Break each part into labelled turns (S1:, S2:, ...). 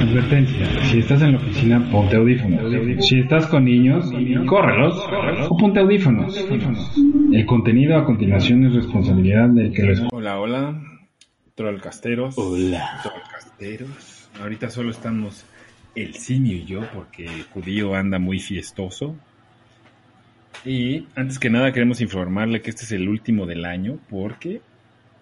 S1: Advertencia, si estás en la oficina, ponte audífonos. Si estás con niños, córrelos o ponte audífonos. El contenido a continuación es responsabilidad del que lo.
S2: Hola, hola, trollcasteros.
S3: Hola.
S2: Trollcasteros. Ahorita solo estamos el simio y yo porque el judío anda muy fiestoso. Y antes que nada queremos informarle que este es el último del año porque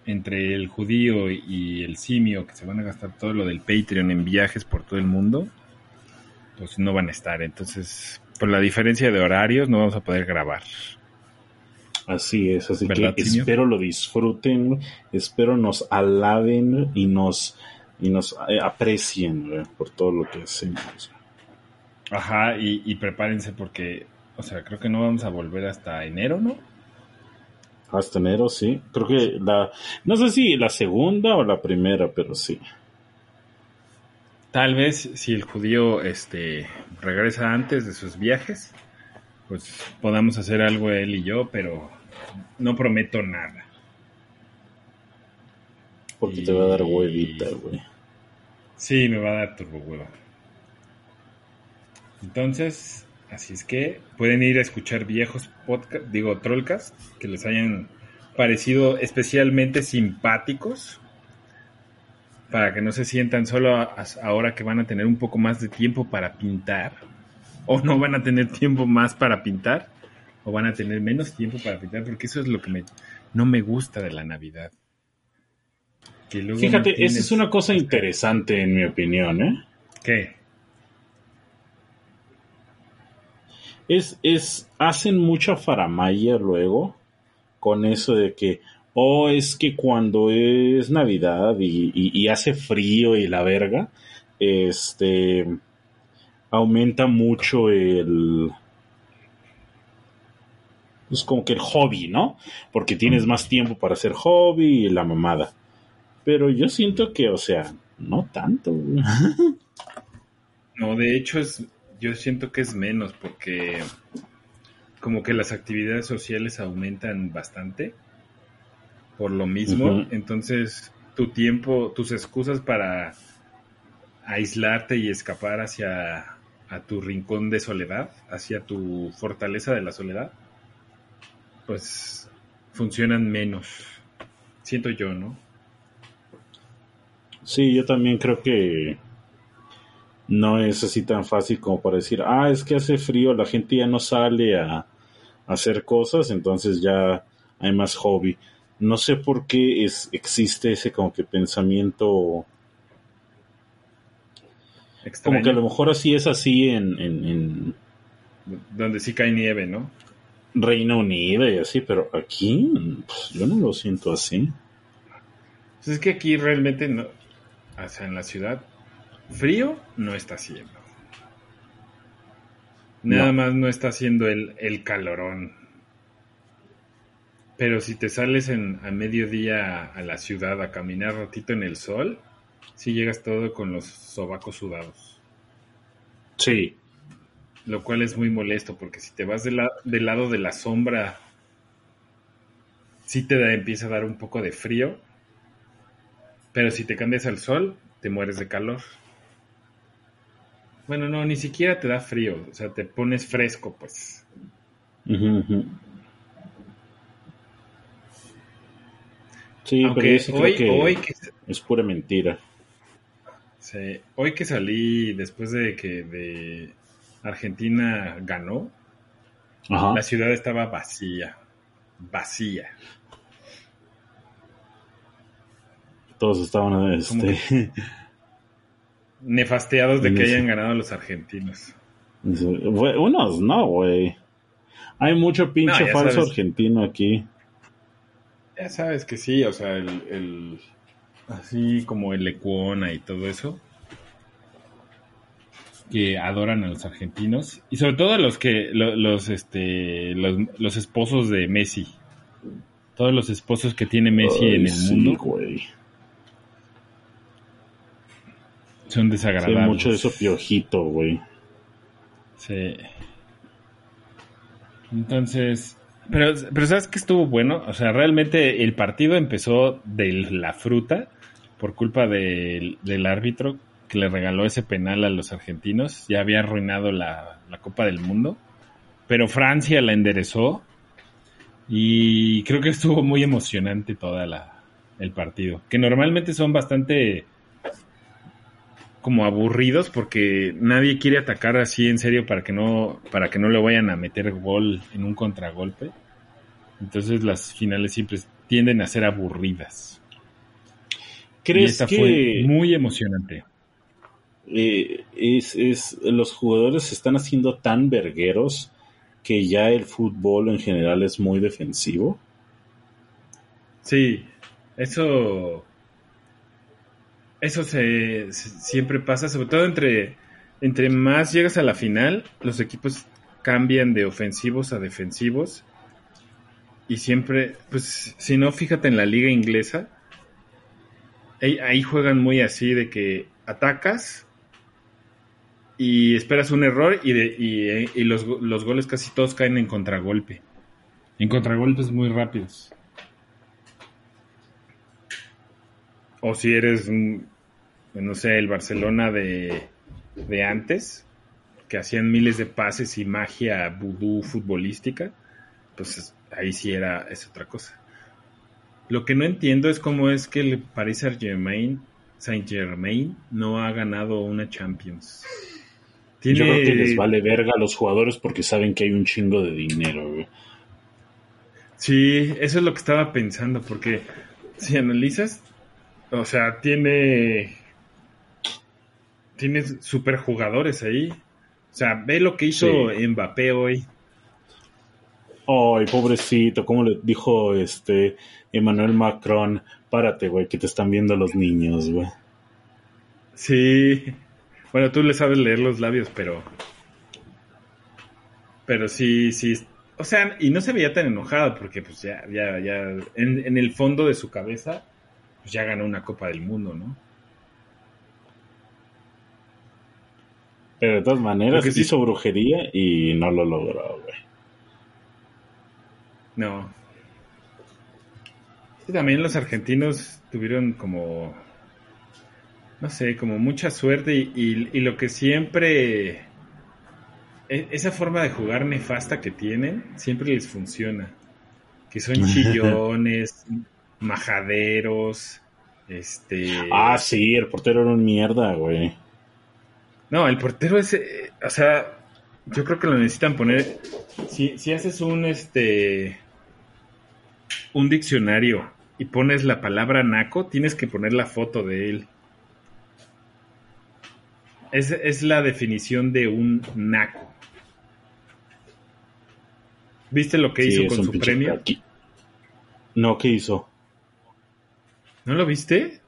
S2: entre el judío y el simio que se van a gastar todo lo del Patreon en viajes por todo el mundo, pues no van a estar. Entonces, por la diferencia de horarios no vamos a poder grabar.
S3: Así es, así
S2: ¿Verdad,
S3: que
S2: Simio?
S3: espero lo disfruten, espero nos alaben y nos y nos eh, aprecien por todo lo que hacemos.
S2: Ajá, y, y prepárense porque, o sea, creo que no vamos a volver hasta enero, ¿no?
S3: Hasta enero, sí. Creo que la, no sé si la segunda o la primera, pero sí.
S2: Tal vez si el judío este regresa antes de sus viajes, pues podamos hacer algo él y yo, pero no prometo nada.
S3: Porque
S2: Y-
S3: te va a dar huevita, güey.
S2: Sí, me va a dar turbo hueva. Entonces, así es que pueden ir a escuchar viejos podcast, digo, trollcast, que les hayan parecido especialmente simpáticos, para que no se sientan solo a- a- ahora que van a tener un poco más de tiempo para pintar, o no van a tener tiempo más para pintar, o van a tener menos tiempo para pintar, porque eso es lo que me, no me gusta de la Navidad. Que luego no
S3: Fíjate, esa es una cosa interesante en mi opinión, ¿eh?
S2: ¿Qué?
S3: Es, es, hacen mucha faramaya luego con eso de que, oh, es que cuando es Navidad y, y- y hace frío y la verga, este, aumenta mucho el, pues como que el hobby, ¿no? Porque tienes más tiempo para hacer hobby y la mamada. Pero yo siento que, o sea, no tanto.
S2: No, de hecho es, yo siento que es menos porque como que las actividades sociales aumentan bastante por lo mismo, entonces tu tiempo, tus excusas para aislarte y escapar hacia a tu rincón de soledad, hacia tu fortaleza de la soledad, pues funcionan menos. Siento yo, ¿no?
S3: Sí, yo también creo que no es así tan fácil como para decir, ah, es que hace frío, la gente ya no sale a, hacer cosas, entonces ya hay más hobby. No sé por qué es, existe ese como que pensamiento, como que a lo mejor así es así en, en, en
S2: Donde sí cae nieve, ¿no?
S3: Reino Unido y así, pero aquí pues, yo no lo siento así.
S2: Pues es que aquí realmente no, o sea, en la ciudad, frío no está haciendo. Nada
S3: No.
S2: más no está haciendo el, el calorón. Pero si te sales en, a mediodía a la ciudad a caminar ratito en el sol, sí llegas todo con los sobacos sudados.
S3: Sí,
S2: Lo cual es muy molesto porque si te vas de la- del lado de la sombra, sí te da, empieza a dar un poco de frío. Pero si te cambias al sol, te mueres de calor. Bueno, no, ni siquiera te da frío. O sea, te pones fresco, pues.
S3: Sí,
S2: Aunque
S3: pero yo sí creo
S2: hoy,
S3: que
S2: hoy, que,
S3: es pura mentira.
S2: Sí, hoy que salí después de que de Argentina ganó,
S3: Ajá.
S2: la ciudad estaba vacía. Vacía.
S3: Todos estaban este,
S2: Nefasteados de que hayan ganado los argentinos.
S3: Unos no, güey. Hay mucho pinche
S2: No,
S3: falso
S2: sabes.
S3: argentino aquí.
S2: Ya sabes que sí, o sea, el, el- así como el Lecuona y todo eso, que adoran a los argentinos y sobre todo a los que lo- los este los, los esposos de Messi, todos los esposos que tiene Messi
S3: Ay,
S2: en el
S3: sí,
S2: mundo,
S3: güey.
S2: Son
S3: Sí,
S2: desagradables.
S3: mucho de eso piojito, güey.
S2: Sí. Entonces, pero, pero ¿sabes qué estuvo bueno? O sea, realmente el partido empezó de la fruta por culpa del, del árbitro que le regaló ese penal a los argentinos. Ya había arruinado la, la Copa del Mundo. Pero Francia la enderezó y creo que estuvo muy emocionante toda la, el partido. Que normalmente son bastante como aburridos porque nadie quiere atacar así en serio para que no para que no le vayan a meter gol en un contragolpe. Entonces las finales siempre tienden a ser aburridas. Y
S3: ¿Crees
S2: esta
S3: que
S2: fue muy emocionante.
S3: eh, es, es, los jugadores se están haciendo tan vergueros que ya el fútbol en general es muy defensivo?
S2: Sí, eso eso se, siempre pasa, sobre todo entre entre más llegas a la final, los equipos cambian de ofensivos a defensivos y siempre, pues, si no, fíjate en la liga inglesa, ahí, juegan muy así de que atacas y esperas un error y, de, y, y los, los goles casi todos caen en contragolpe. En contragolpes muy rápidos. O si eres, no sé, el Barcelona de, de antes, que hacían miles de pases y magia vudú futbolística, pues es- ahí sí era, es otra cosa. Lo que no entiendo es cómo es que el Paris Saint Germain, Saint Germain no ha ganado una Champions. Tiene,
S3: Yo creo que les vale verga a los jugadores porque saben que hay un chingo de dinero, güey.
S2: Sí, eso es lo que estaba pensando, porque si analizas, o sea, tiene. Tiene super jugadores ahí. O sea, ve lo que hizo
S3: Sí.
S2: Mbappé hoy.
S3: Ay, pobrecito, como le dijo este Emmanuel Macron, párate, güey, que te están viendo los niños, güey.
S2: Sí. Bueno, tú le sabes leer los labios, pero. Pero sí, sí. O sea, y no se veía tan enojado, porque pues ya, ya, ya. En, en el fondo de su cabeza, pues ya ganó una Copa del Mundo, ¿no?
S3: Pero de todas maneras
S2: sí-
S3: hizo brujería y no lo logró, güey.
S2: No. Sí, también los argentinos tuvieron como, no sé, como mucha suerte y, y- y lo que siempre, e- esa forma de jugar nefasta que tienen, siempre les funciona. Que son chillones, majaderos, este...
S3: Ah, sí, el portero era un mierda, güey.
S2: No, el portero es, eh, o sea, yo creo que lo necesitan poner. Si, si haces un este un diccionario y pones la palabra naco, tienes que poner la foto de él. Es, es la definición de un naco. ¿Viste lo que
S3: Sí,
S2: hizo con su premio?
S3: cracky. No, ¿qué hizo?
S2: ¿No lo viste?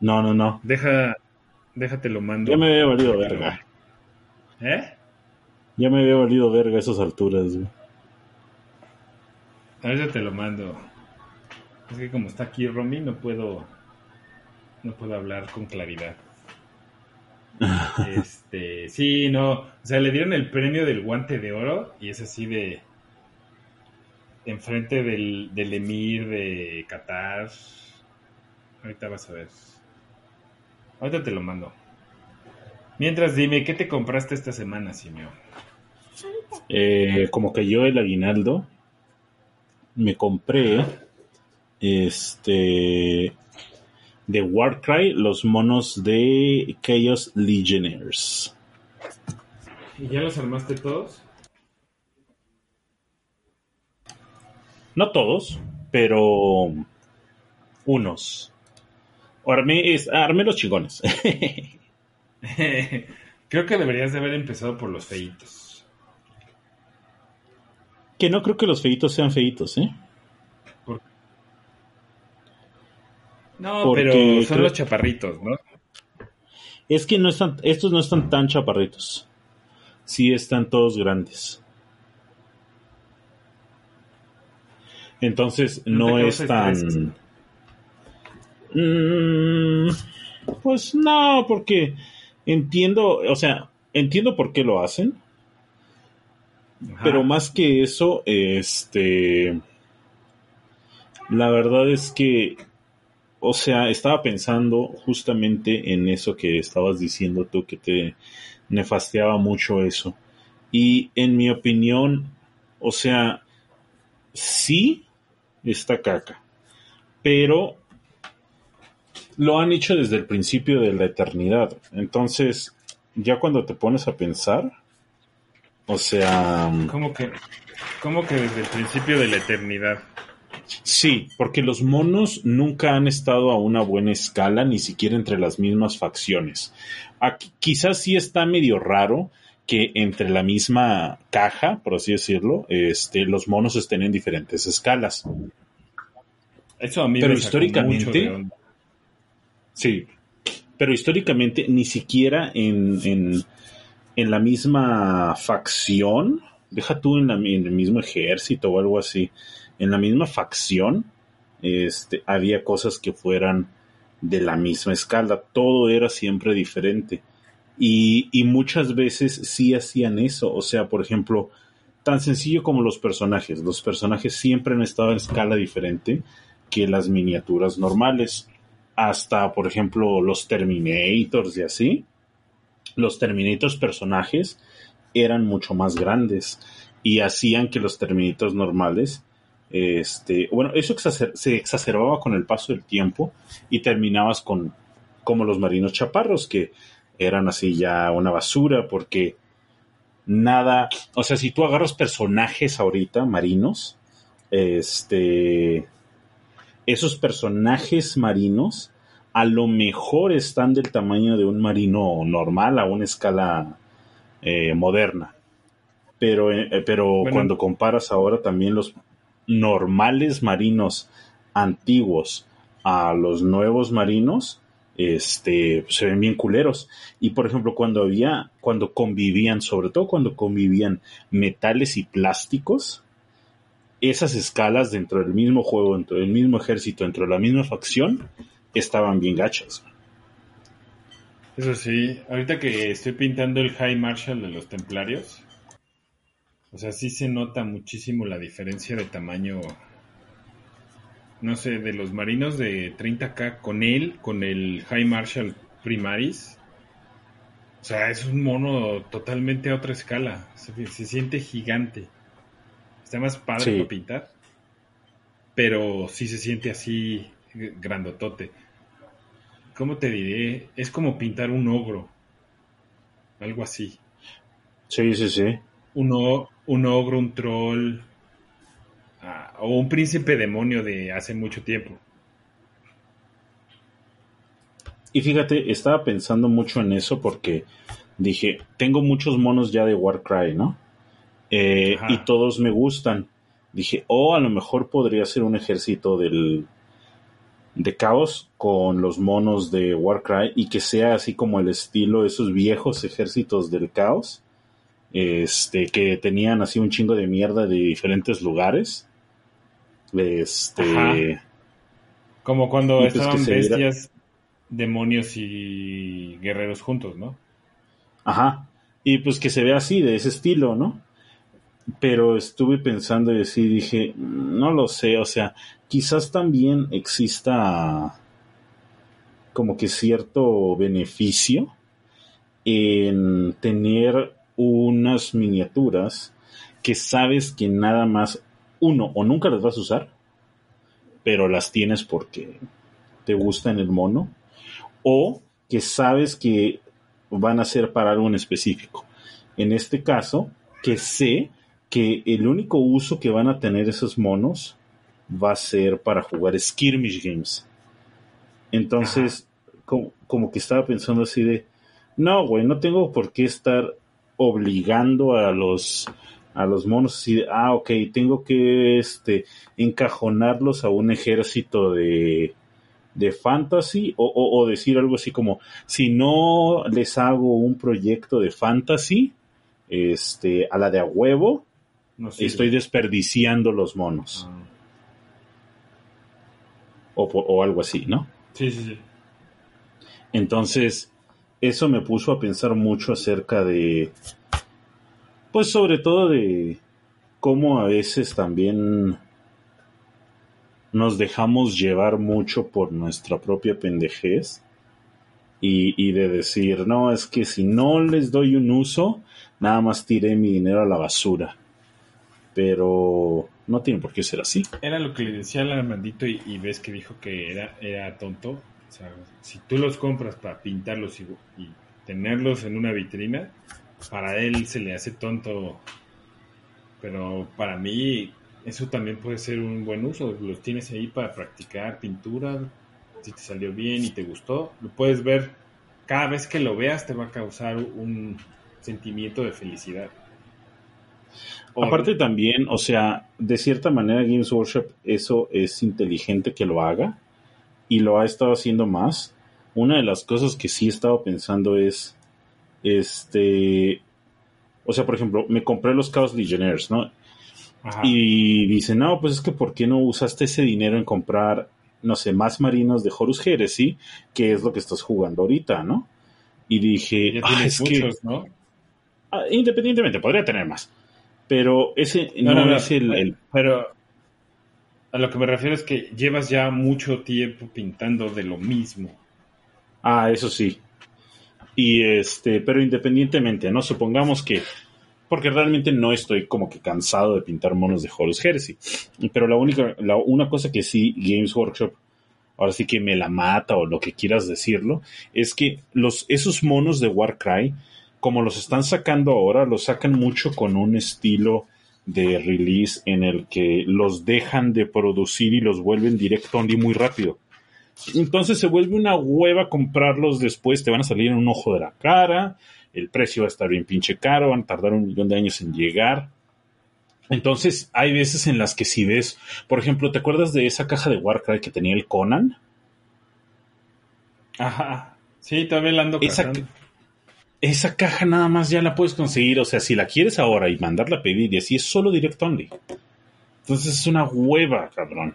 S3: No, no, no.
S2: Deja, déjate lo mando.
S3: Ya me había valido verga.
S2: ¿Eh?
S3: Ya me había valido verga a esas alturas, güey.
S2: Ahorita te lo mando. Es que como está aquí Romy, no puedo. No puedo hablar con claridad. Este. Sí, no. O sea, le dieron el premio del guante de oro y es así de. Enfrente del, del emir de Qatar. Ahorita vas a ver. Ahorita te lo mando. Mientras dime, ¿qué te compraste esta semana, Simeo?
S3: Eh, como cayó el aguinaldo, me compré este de Warcry los monos de Chaos Legionnaires.
S2: ¿Y ya los armaste todos?
S3: No todos, pero unos. Armé, es, armé los chingones.
S2: Creo que deberías de haber empezado por los feitos.
S3: que no creo que los feitos sean feitos, ¿eh?
S2: No,
S3: Porque
S2: pero son
S3: creo-
S2: los chaparritos, ¿no?
S3: Es que no están, estos no están tan chaparritos. Sí están todos grandes. Entonces
S2: ¿No
S3: no, es tan... Mm, pues no, porque entiendo, o sea, entiendo por qué lo hacen,
S2: Ajá.
S3: pero más que eso, este, la verdad es que, o sea, estaba pensando justamente en eso que estabas diciendo tú, que te nefasteaba mucho eso. Y en mi opinión, o sea, sí está caca, pero lo han hecho desde el principio de la eternidad. Entonces, ya cuando te pones a pensar, o sea,
S2: ¿Cómo que, cómo que desde el principio de la eternidad?
S3: sí, porque los monos nunca han estado a una buena escala, ni siquiera entre las mismas facciones. Aquí, quizás sí está medio raro que entre la misma caja, por así decirlo, este, los monos estén en diferentes escalas.
S2: Eso a mí
S3: Pero
S2: me
S3: históricamente-
S2: mucho de onda.
S3: Sí, pero históricamente ni siquiera en, en, en la misma facción, deja tú en, la- en el mismo ejército o algo así, en la misma facción, este, había cosas que fueran de la misma escala, todo era siempre diferente. Y, y muchas veces sí hacían eso, o sea, por ejemplo, tan sencillo como los personajes, los personajes siempre han estado en escala diferente que las miniaturas normales hasta, por ejemplo, los Terminators y así, los Terminators personajes eran mucho más grandes y hacían que los Terminators normales, este, bueno, eso se exacerbaba con el paso del tiempo y terminabas con como los marinos chaparros que eran así ya una basura porque nada, o sea, si tú agarras personajes ahorita marinos, este, esos personajes marinos a lo mejor están del tamaño de un marino normal a una escala eh, moderna. Pero, eh, pero
S2: Bueno.
S3: cuando comparas ahora también los normales marinos antiguos a los nuevos marinos, este, se ven bien culeros. Y por ejemplo, cuando había, cuando convivían, sobre todo cuando convivían metales y plásticos, esas escalas dentro del mismo juego, dentro del mismo ejército, dentro de la misma facción, estaban bien gachas.
S2: Eso sí, ahorita que estoy pintando el High Marshal de los Templarios, o sea, sí se nota muchísimo la diferencia de tamaño, no sé, de los marinos de 30k con él, con el High Marshal Primaris. O sea, es un mono totalmente a otra escala, se, se siente gigante. Está más padre
S3: Sí.
S2: para pintar, pero sí se siente así grandotote. ¿Cómo te diré? Es como pintar un ogro. Algo así.
S3: Sí, sí, sí.
S2: Un, o- un ogro, un troll. ah, o un príncipe demonio de hace mucho tiempo.
S3: Y fíjate, estaba pensando mucho en eso porque dije, tengo muchos monos ya de Warcry, ¿no? Eh, y todos me gustan. Dije, o a lo mejor podría ser un ejército del de caos con los monos de Warcry y que sea así como el estilo de esos viejos ejércitos del caos, este, que tenían así un chingo de mierda de diferentes lugares. Este,
S2: Ajá. Como cuando
S3: pues
S2: estaban
S3: viera-
S2: bestias, demonios y guerreros juntos, ¿no?
S3: Ajá. Y pues que se vea así, de ese estilo, ¿no? Pero estuve pensando y así dije, "Mm, no lo sé, o sea, quizás también exista como que cierto beneficio en tener unas miniaturas que sabes que nada más uno o nunca las vas a usar, pero las tienes porque te gusta en el mono, o que sabes que van a ser para algo en específico. En este caso, que sé que el único uso que van a tener esos monos va a ser para jugar skirmish games. Entonces, como, como que estaba pensando así de, no, güey, no tengo por qué estar obligando a los a los monos así de, ah, ok, tengo que este encajonarlos a un ejército de de fantasy o, o- o decir algo así como si no les hago un proyecto de fantasy este a la de a huevo
S2: No
S3: estoy desperdiciando los monos
S2: Ah.
S3: o, o algo así no
S2: Sí, sí, sí.
S3: entonces eso me puso a pensar mucho acerca de, pues sobre todo de cómo a veces también nos dejamos llevar mucho por nuestra propia pendejez y, y, de decir, no, es que si no les doy un uso, nada más tiré mi dinero a la basura. Pero no tiene por qué ser así.
S2: Era lo que le decía al Armandito y, ves que dijo que era, era tonto. O sea, si tú los compras para pintarlos y, y tenerlos en una vitrina, para él se le hace tonto. Pero para mí eso también puede ser un buen uso. Los tienes ahí para practicar pintura. Si te salió bien y te gustó, lo puedes ver. Cada vez que lo veas te va a causar un sentimiento de felicidad.
S3: Aparte también, o sea, de cierta manera Games Workshop eso es inteligente que lo haga y lo ha estado haciendo más. Una de las cosas que sí he estado pensando es, este, o sea, por ejemplo, me compré los Chaos Legionnaires, ¿no? Ajá. Y dice, no, pues es que ¿por qué no usaste ese dinero en comprar, no sé, más marinos de Horus Heresy, que es lo que estás jugando ahorita, ¿no? Y dije, ah, es muchos, que, ¿no? Ah, independientemente, podría tener más. Pero ese no, no, no es el, el,
S2: Pero a lo que me refiero es que llevas ya mucho tiempo pintando de lo mismo.
S3: Ah, eso sí. Y este, pero independientemente, ¿no? Supongamos que porque realmente no estoy como que cansado de pintar monos de Horus Heresy. Pero la única, la, una cosa que sí Games Workshop, ahora sí que me la mata o lo que quieras decirlo, es que los, esos monos de Warcry, como los están sacando ahora, los sacan mucho con un estilo de release en el que los dejan de producir y los vuelven direct only muy rápido. Entonces se vuelve una hueva comprarlos después, te van a salir en un ojo de la cara, el precio va a estar bien pinche caro, van a tardar un millón de años en llegar. Entonces, hay veces en las que si ves, por ejemplo, ¿te acuerdas de esa caja de Warcry que tenía el Conan?
S2: Ajá. Sí, todavía la ando
S3: esa, esa caja nada más ya la puedes conseguir, o sea, si la quieres ahora y mandarla a pedir y así es solo direct only. Entonces es una hueva, cabrón.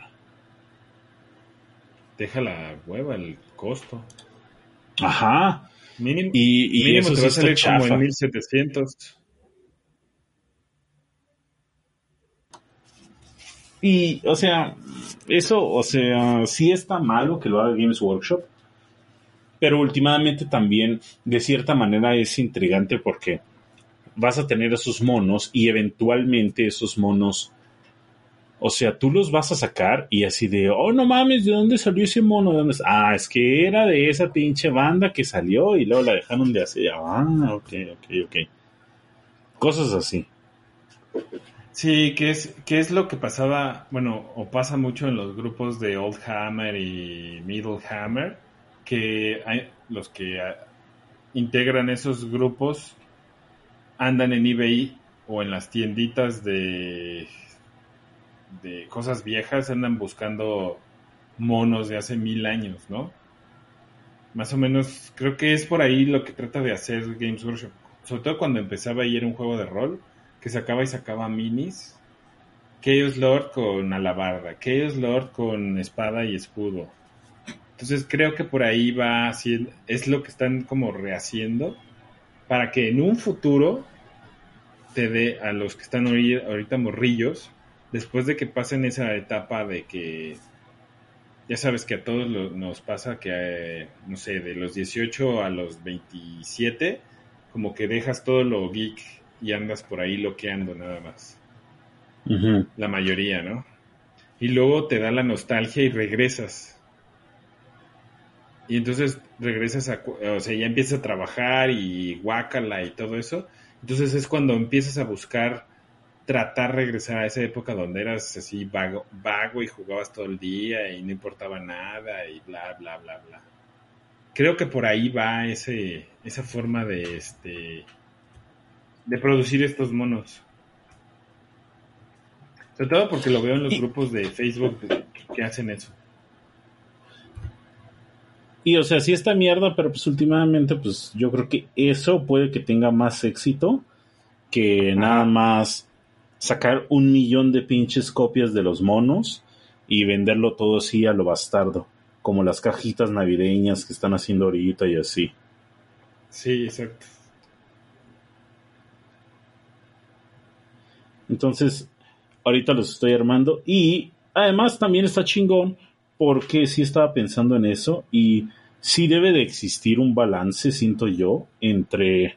S2: Deja la hueva, el costo.
S3: Ajá.
S2: Mínimo,
S3: y, y
S2: mínimo
S3: eso
S2: te va a salir como en 1700.
S3: Y, o sea, eso, o sea, sí está malo que lo haga Games Workshop, pero últimamente también, de cierta manera, es intrigante porque vas a tener esos monos y eventualmente esos monos, o sea, tú los vas a sacar y así de, oh, no mames, ¿de dónde salió ese mono? ¿De dónde? Ah, es que era de esa pinche banda que salió y luego la dejaron de hacer. Ah, ok, ok, ok. Cosas así.
S2: Sí, que es, que es lo que pasaba, bueno, o pasa mucho en los grupos de Old Hammer y Middle Hammer, que los que ah, integran esos grupos andan en eBay o en las tienditas de, de cosas viejas, andan buscando monos de hace mil años, ¿no? Más o menos, creo que es por ahí lo que trata de hacer Games Workshop. Sobre todo cuando empezaba y era un juego de rol que sacaba y sacaba minis. Chaos Lord con alabarda, Chaos Lord con espada y escudo. Entonces creo que por ahí va haciendo, es lo que están como rehaciendo para que en un futuro te dé a los que están ahorita morrillos, después de que pasen esa etapa de que ya sabes que a todos lo, nos pasa que, eh, no sé, de los 18 a los 27, como que dejas todo lo geek y andas por ahí loqueando nada más.
S3: Uh -huh.
S2: La mayoría, ¿no? Y luego te da la nostalgia y regresas. Y entonces regresas a, o sea, ya empiezas a trabajar y guácala y todo eso. Entonces es cuando empiezas a buscar tratar de regresar a esa época donde eras así vago, vago y jugabas todo el día y no importaba nada y bla, bla, bla, bla. Creo que por ahí va ese, esa forma de este de producir estos monos. Sobre todo porque lo veo en los grupos de Facebook que hacen eso.
S3: Y o sea, sí está mierda, pero pues últimamente pues yo creo que eso puede que tenga más éxito que Ajá. nada más sacar un millón de pinches copias de los monos y venderlo todo así a lo bastardo, como las cajitas navideñas que están haciendo ahorita y así.
S2: Sí, exacto.
S3: Entonces, ahorita los estoy armando y además también está chingón porque sí estaba pensando en eso y sí debe de existir un balance, siento yo, entre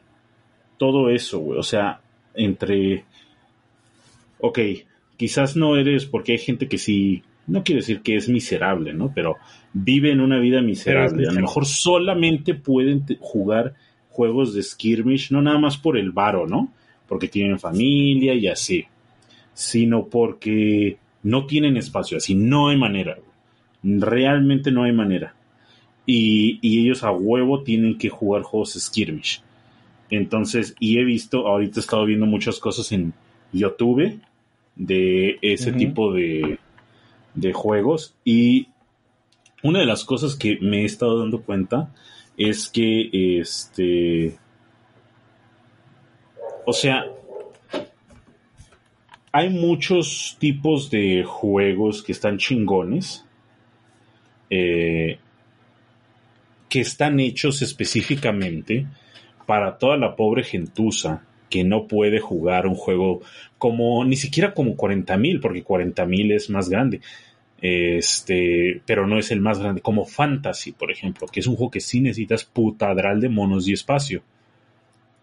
S3: todo eso, güey. O sea, entre... Ok, quizás no eres, porque hay gente que sí, no quiero decir que es miserable, ¿no? Pero vive en una vida miserable. A lo mejor solamente pueden jugar juegos de skirmish, no nada más por el varo, ¿no? Porque tienen familia y así, sino porque no tienen espacio, así no hay manera. Realmente no hay manera. Y, y ellos a huevo tienen que jugar juegos skirmish. Entonces, y he visto, ahorita he estado viendo muchas cosas en YouTube de ese tipo de, de juegos y una de las cosas que me he estado dando cuenta es que este o sea hay muchos tipos de juegos que están chingones eh, que están hechos específicamente para toda la pobre gentuza que no puede jugar un juego como ni siquiera como 40 mil, porque 40 mil es más grande. Este, pero no es el más grande, como Fantasy, por ejemplo, que es un juego que sí necesitas putadral de monos y espacio.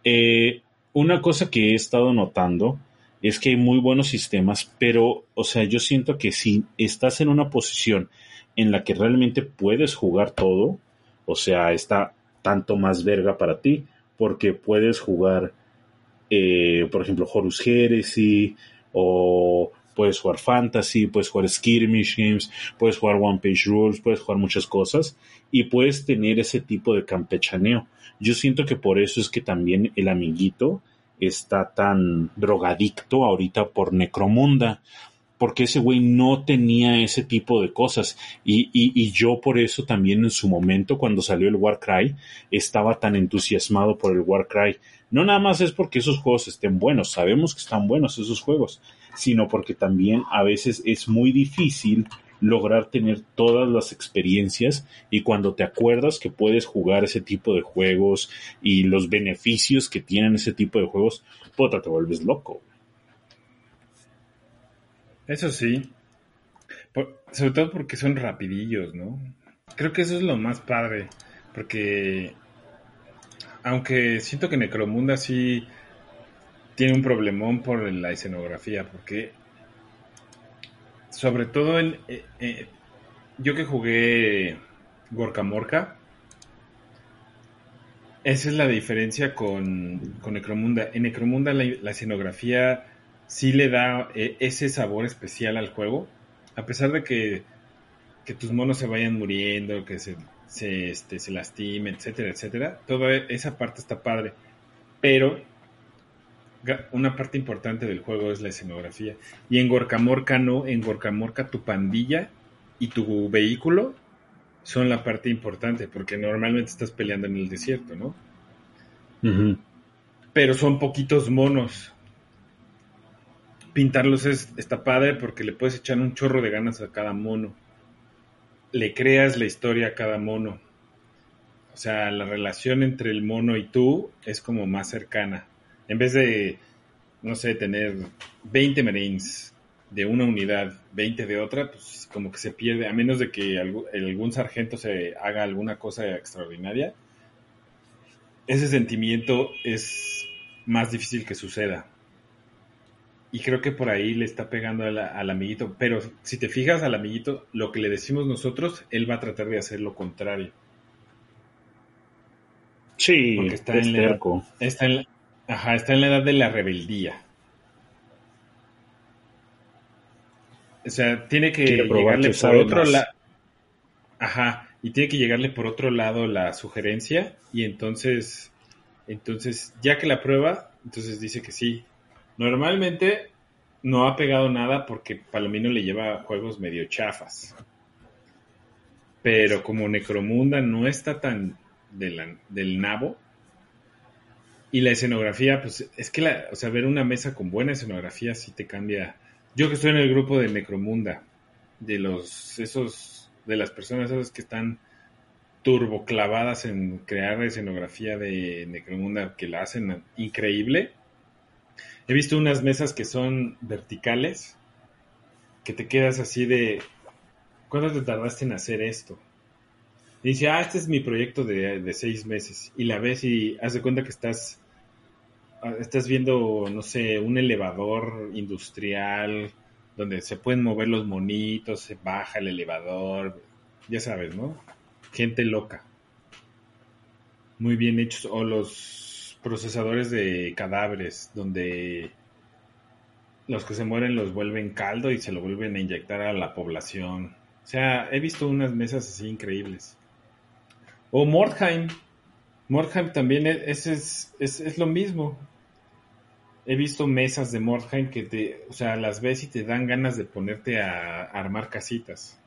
S3: Eh, una cosa que he estado notando es que hay muy buenos sistemas, pero, o sea, yo siento que si estás en una posición en la que realmente puedes jugar todo, o sea, está tanto más verga para ti, porque puedes jugar, eh, por ejemplo, Horus Heresy, o puedes jugar Fantasy, puedes jugar Skirmish Games, puedes jugar One Page Rules, puedes jugar muchas cosas, y puedes tener ese tipo de campechaneo. Yo siento que por eso es que también el amiguito está tan drogadicto ahorita por Necromunda, porque ese güey no tenía ese tipo de cosas. Y, y, yo por eso también en su momento, cuando salió el Warcry, estaba tan entusiasmado por el Warcry. No nada más es porque esos juegos estén buenos, sabemos que están buenos esos juegos, sino porque también a veces es muy difícil lograr tener todas las experiencias y cuando te acuerdas que puedes jugar ese tipo de juegos y los beneficios que tienen ese tipo de juegos, puta, te vuelves loco.
S2: Eso sí. sobre todo porque son rapidillos, ¿no? Creo que eso es lo más padre. Porque. Aunque siento que Necromunda sí tiene un problemón por la escenografía. Porque. Sobre todo en. Eh, eh, yo que jugué Gorka Morka. Esa es la diferencia con, con Necromunda. En Necromunda la escenografía sí le da eh, ese sabor especial al juego, a pesar de que, tus monos se vayan muriendo, que se, se, este, se lastimen, etcétera, etcétera. Toda esa parte está padre, pero una parte importante del juego es la escenografía. Y en Gorkamorca no, en Gorkamorca tu pandilla y tu vehículo son la parte importante, porque normalmente estás peleando en el desierto, ¿no? Pero son poquitos monos pintarlos es, está padre porque le puedes echar un chorro de ganas a cada mono. Le creas la historia a cada mono. O sea, la relación entre el mono y tú es como más cercana. En vez de, no sé, tener 20 Marines de una unidad, 20 de otra, pues como que se pierde, a menos de que algún sargento se haga alguna cosa extraordinaria. Ese sentimiento es más difícil que suceda. Y creo que por ahí le está pegando al, amiguito. Pero si te fijas al amiguito, lo que le decimos nosotros, él va a tratar de hacer lo contrario.
S3: Sí, Porque está, en la edad,
S2: está, en ajá, está en la edad de la rebeldía. O sea, tiene que llegarle por otro lado. Ajá, y tiene que llegarle por otro lado la sugerencia y entonces, entonces, ya que la prueba, entonces dice que sí, Normalmente no ha pegado nada porque Palomino le lleva juegos medio chafas. Pero como Necromunda no está tan del nabo. Y la escenografía, pues es que la, o sea, ver una mesa con buena escenografía sí te cambia. Yo que estoy en el grupo de Necromunda, de los, esos, de las personas esas que están turbo clavadas en crear escenografía de Necromunda que la hacen increíble. He visto unas mesas que son verticales, que te quedas así de, ¿cuánto te tardaste en hacer esto? Y dice, ah, este es mi proyecto de, de seis meses. Y la ves y hace cuenta que estás, ah, estás viendo, no sé, un elevador industrial donde se pueden mover los monitos, se baja el elevador, ya sabes, ¿no? Gente loca. Muy bien hechos. O los procesadores de cadáveres, donde los que se mueren los vuelven caldo y se lo vuelven a inyectar a la población. O sea, he visto unas mesas así increíbles. O Mordheim. Mordheim también es, es, es, es lo mismo. He visto mesas de Mordheim que te, o sea, las ves y te dan ganas de ponerte a, armar casitas.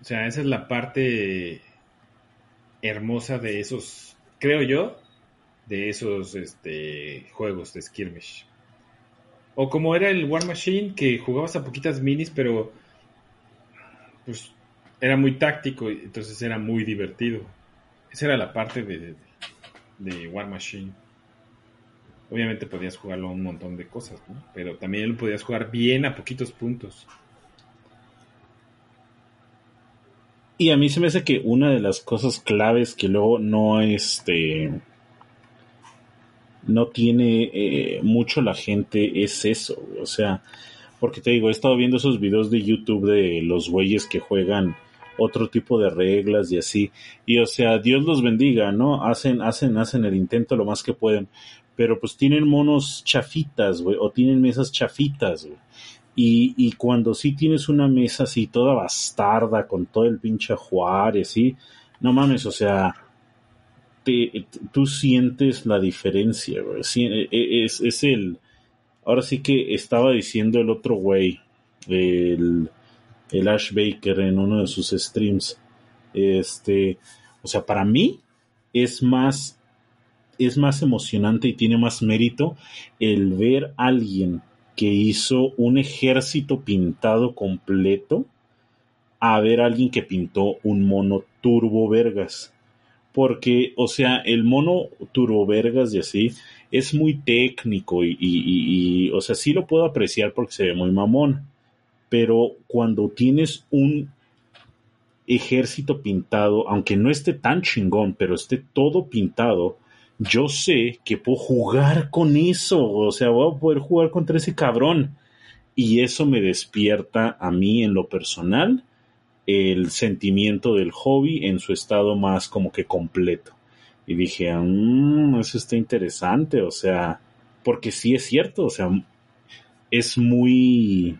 S2: O sea, esa es la parte hermosa de esos, creo yo, de esos este, juegos de skirmish. O como era el War Machine, que jugabas a poquitas minis, pero pues era muy táctico, entonces era muy divertido. Esa era la parte de, de War Machine. Obviamente podías jugarlo a un montón de cosas. Pero también lo podías jugar bien a poquitos puntos.
S3: Y a mí se me hace que una de las cosas claves que luego no este no tiene eh, mucho la gente es eso, o sea, porque te digo, he estado viendo esos videos de YouTube de los güeyes que juegan otro tipo de reglas y así, y o sea, Dios los bendiga, ¿no? Hacen, hacen, hacen el intento lo más que pueden, pero pues tienen monos chafitas, güey, o tienen mesas chafitas, güey. Y, y cuando sí tienes una mesa así toda bastarda, con todo el pinche Juárez, ¿sí? No mames, o sea, te, tú sientes la diferencia, güey. E, e, es, es el... Ahora sí que estaba diciendo el otro güey, el, el Ash Baker en uno de sus streams. Este, o sea, para mí es más es más emocionante y tiene más mérito el ver a alguien que hizo un ejército pintado completo a ver a alguien que pintó un mono turbo vergas. Porque, o sea, el mono turbo vergas y así es muy técnico y, y, o sea, sí lo puedo apreciar porque se ve muy mamón. Pero cuando tienes un ejército pintado, aunque no esté tan chingón, pero esté todo pintado, yo sé que puedo jugar con eso, o sea, voy a poder jugar contra ese cabrón. Y eso me despierta a mí en lo personal el sentimiento del hobby en su estado más como que completo. Y dije, mmm, eso está interesante, o sea, porque sí es cierto, o sea, es muy...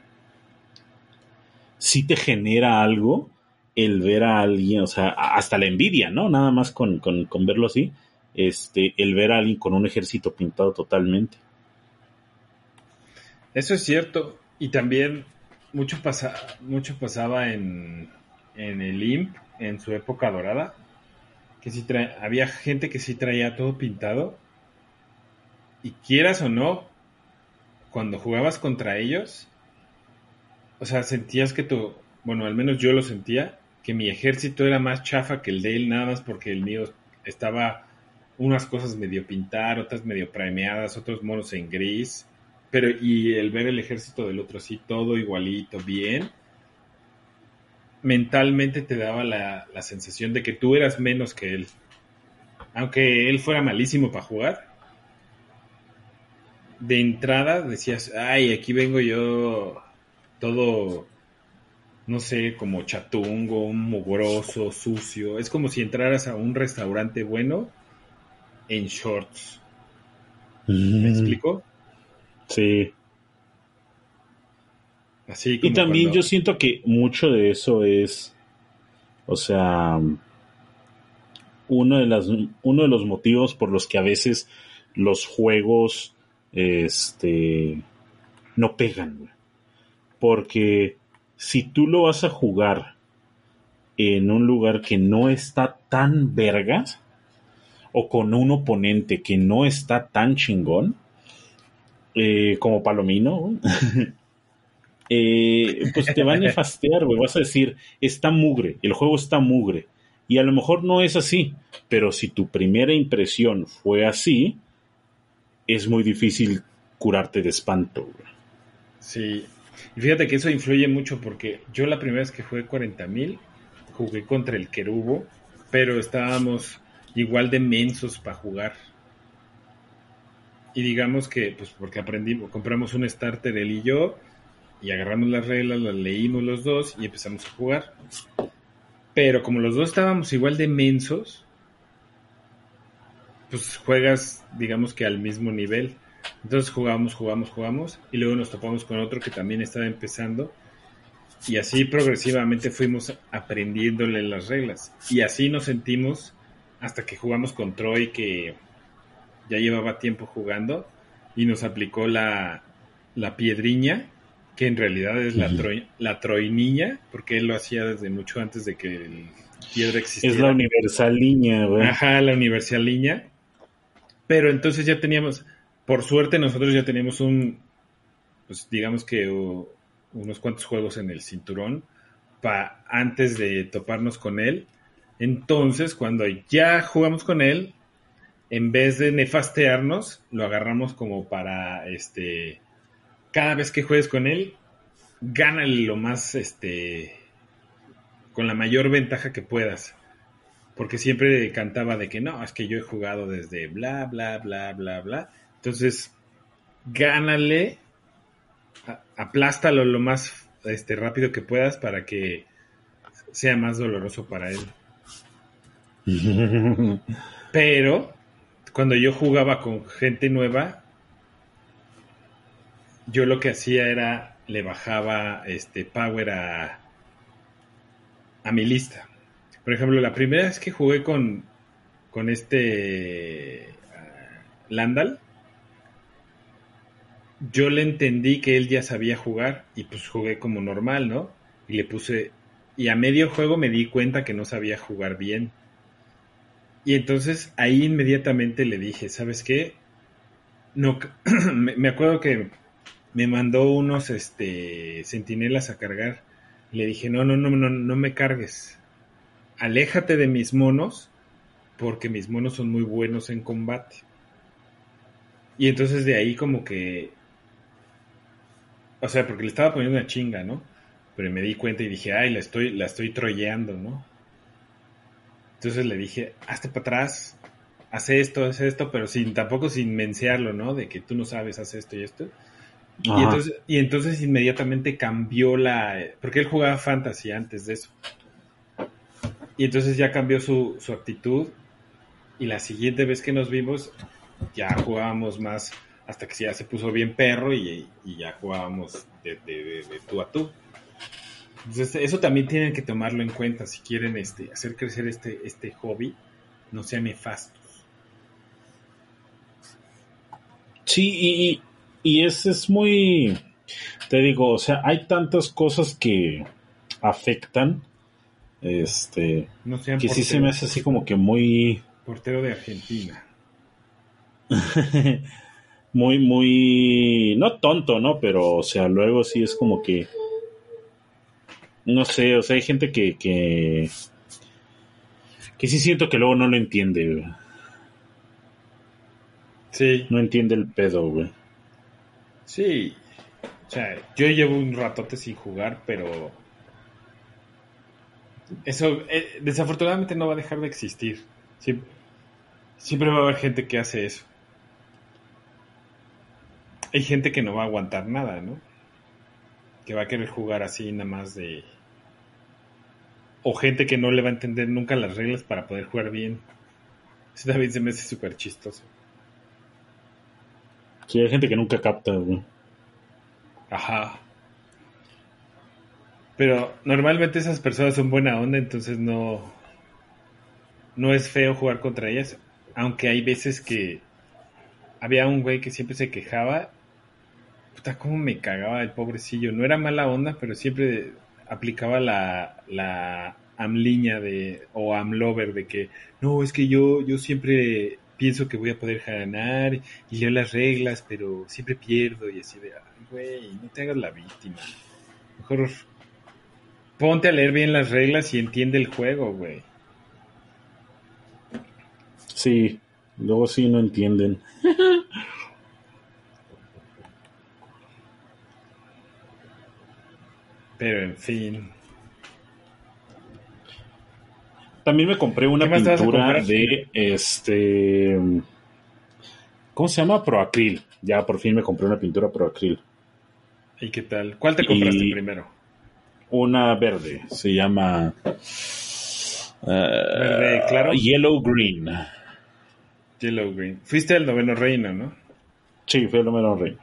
S3: Sí te genera algo el ver a alguien, o sea, hasta la envidia, ¿no? Nada más con, con, con verlo así este, el ver a alguien con un ejército pintado totalmente.
S2: Eso es cierto. Y también mucho, pasa, mucho pasaba en, en el IMP, en su época dorada, que sí había gente que sí traía todo pintado. Y quieras o no, cuando jugabas contra ellos, o sea, sentías que tu, bueno, al menos yo lo sentía, que mi ejército era más chafa que el de él, nada más porque el mío estaba unas cosas medio pintar, otras medio primeadas, otros monos en gris, pero y el ver el ejército del otro así todo igualito, bien, mentalmente te daba la, la sensación de que tú eras menos que él. Aunque él fuera malísimo para jugar, de entrada decías, ay, aquí vengo yo todo, no sé, como chatungo, mugroso, sucio. Es como si entraras a un restaurante bueno en shorts. ¿Me mm. explico?
S3: Sí.
S2: Así
S3: y también yo siento que mucho de eso es, o sea, uno de, las, uno de los motivos por los que a veces los juegos este, no pegan. Porque si tú lo vas a jugar en un lugar que no está tan vergas, o con un oponente que no está tan chingón eh, como Palomino, eh, pues te va a nefastear, güey. Vas a decir, está mugre, el juego está mugre. Y a lo mejor no es así, pero si tu primera impresión fue así, es muy difícil curarte de espanto. güey.
S2: Sí. Y fíjate que eso influye mucho porque yo la primera vez que jugué 40.000 jugué contra el Querubo, pero estábamos igual de mensos para jugar. Y digamos que, pues porque aprendimos, compramos un starter él y yo, y agarramos las reglas, las leímos los dos y empezamos a jugar. Pero como los dos estábamos igual de mensos, pues juegas, digamos que al mismo nivel. Entonces jugamos, jugamos, jugamos, y luego nos topamos con otro que también estaba empezando. Y así progresivamente fuimos aprendiéndole las reglas. Y así nos sentimos hasta que jugamos con Troy, que ya llevaba tiempo jugando, y nos aplicó la, la piedriña, que en realidad es la,
S3: Ujú.
S2: Troy, la Troy niña, porque él lo hacía desde mucho antes de que el piedra existiera.
S3: Es la universal línea, güey.
S2: Ajá, la universal niña. Pero entonces ya teníamos, por suerte nosotros ya teníamos un, pues digamos que uh, unos cuantos juegos en el cinturón pa, antes de toparnos con él. Entonces, cuando ya jugamos con él, en vez de nefastearnos, lo agarramos como para, este, cada vez que juegues con él, gánale lo más, este, con la mayor ventaja que puedas. Porque siempre cantaba de que no, es que yo he jugado desde bla, bla, bla, bla, bla. Entonces, gánale, aplástalo lo más este, rápido que puedas para que sea más doloroso para él. Pero cuando yo jugaba con gente nueva, yo lo que hacía era le bajaba este power a, a mi lista. Por ejemplo, la primera vez que jugué con, con este ah, Landal, yo le entendí que él ya sabía jugar y pues jugué como normal, ¿no? Y le puse... Y a medio juego me di cuenta que no sabía jugar bien. Y entonces ahí inmediatamente le dije, ¿sabes qué? No, me acuerdo que me mandó unos este, centinelas a cargar. Le dije, no, no, no, no, no me cargues. Aléjate de mis monos, porque mis monos son muy buenos en combate. Y entonces de ahí como que... O sea, porque le estaba poniendo una chinga, ¿no? Pero me di cuenta y dije, ay, la estoy, la estoy troyeando, ¿no? Entonces le dije, hazte para atrás, haz esto, haz esto, pero sin tampoco sin mensearlo, ¿no? De que tú no sabes, haz esto y esto. Y entonces, y entonces inmediatamente cambió la... Porque él jugaba fantasy antes de eso. Y entonces ya cambió su, su actitud. Y la siguiente vez que nos vimos, ya jugábamos más hasta que ya se puso bien perro y, y ya jugábamos de, de- de- de tú a tú. Entonces eso también tienen que tomarlo en cuenta si quieren este, hacer crecer este, este hobby. No sean nefastos.
S3: Sí, y, y, y es, es muy, te digo, o sea, hay tantas cosas que afectan, este,
S2: No sean
S3: que sí
S2: portero,
S3: se me hace así como que muy,
S2: portero de Argentina.
S3: muy, muy, no tonto, ¿no? Pero, o sea, luego sí es como que, no sé, o sea, hay gente que, que, que sí siento que luego no lo entiende, güey.
S2: Sí,
S3: no entiende el pedo, güey.
S2: sí. O sea, yo llevo un ratote sin jugar, pero eso eh, desafortunadamente no va a dejar de existir. Siempre, siempre va a haber gente que hace eso. Hay gente que no va a aguantar nada, ¿no? Que va a querer jugar así nada más de... O gente que no le va a entender nunca las reglas para poder jugar bien. Eso también se me hace súper chistoso.
S3: Sí, hay gente que nunca capta, güey.
S2: Ajá. Pero normalmente esas personas son buena onda, entonces no. No es feo jugar contra ellas. Aunque hay veces que. Había un güey que siempre se quejaba. Puta, cómo me cagaba el pobrecillo. No era mala onda, pero siempre aplicaba la. la amliña de. o amlover de que. No, es que yo, yo siempre pienso que voy a poder ganar y leo las reglas, pero siempre pierdo y así de, ay, güey, no te hagas la víctima. Mejor ponte a leer bien las reglas y entiende el juego, güey.
S3: Sí, luego sí no entienden.
S2: Pero en fin.
S3: También me compré una
S2: ¿Qué más te vas a
S3: pintura de este. ¿Cómo se llama? Proacril. Ya por fin me compré una pintura Proacril.
S2: ¿Y qué tal? ¿Cuál te compraste
S3: Y-
S2: primero?
S3: Una verde. Se llama. eh,
S2: Verde claro.
S3: Yellow Green.
S2: Yellow Green. Fuiste al noveno reino, ¿no?
S3: Sí, fue el número rey.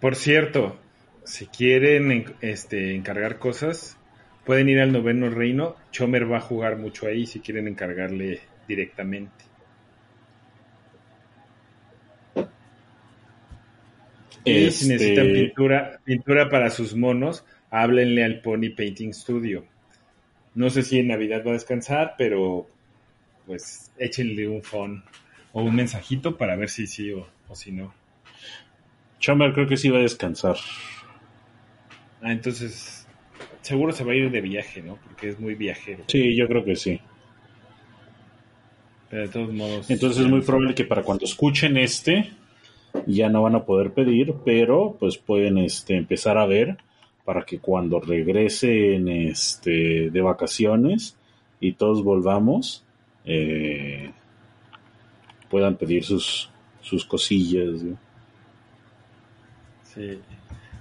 S2: Por cierto, si quieren en- este, encargar cosas, pueden ir al noveno reino. Chomer va a jugar mucho ahí si quieren encargarle directamente. Y si
S3: Este,
S2: necesitan pintura, pintura para sus monos, háblenle al Pony Painting Studio. No sé si en Navidad va a descansar, pero pues échenle un phone o un mensajito para ver si sí o, o si no.
S3: Chomer creo que sí va a descansar.
S2: Ah, entonces seguro se va a ir de viaje, ¿no? Porque es muy viajero.
S3: Sí, yo creo que sí.
S2: Pero de todos modos.
S3: Entonces es muy probable que para cuando escuchen este ya no van a poder pedir, pero pues pueden este, empezar a ver para que cuando regresen este, de vacaciones y todos volvamos eh, puedan pedir sus, sus cosillas. ¿no?
S2: Sí.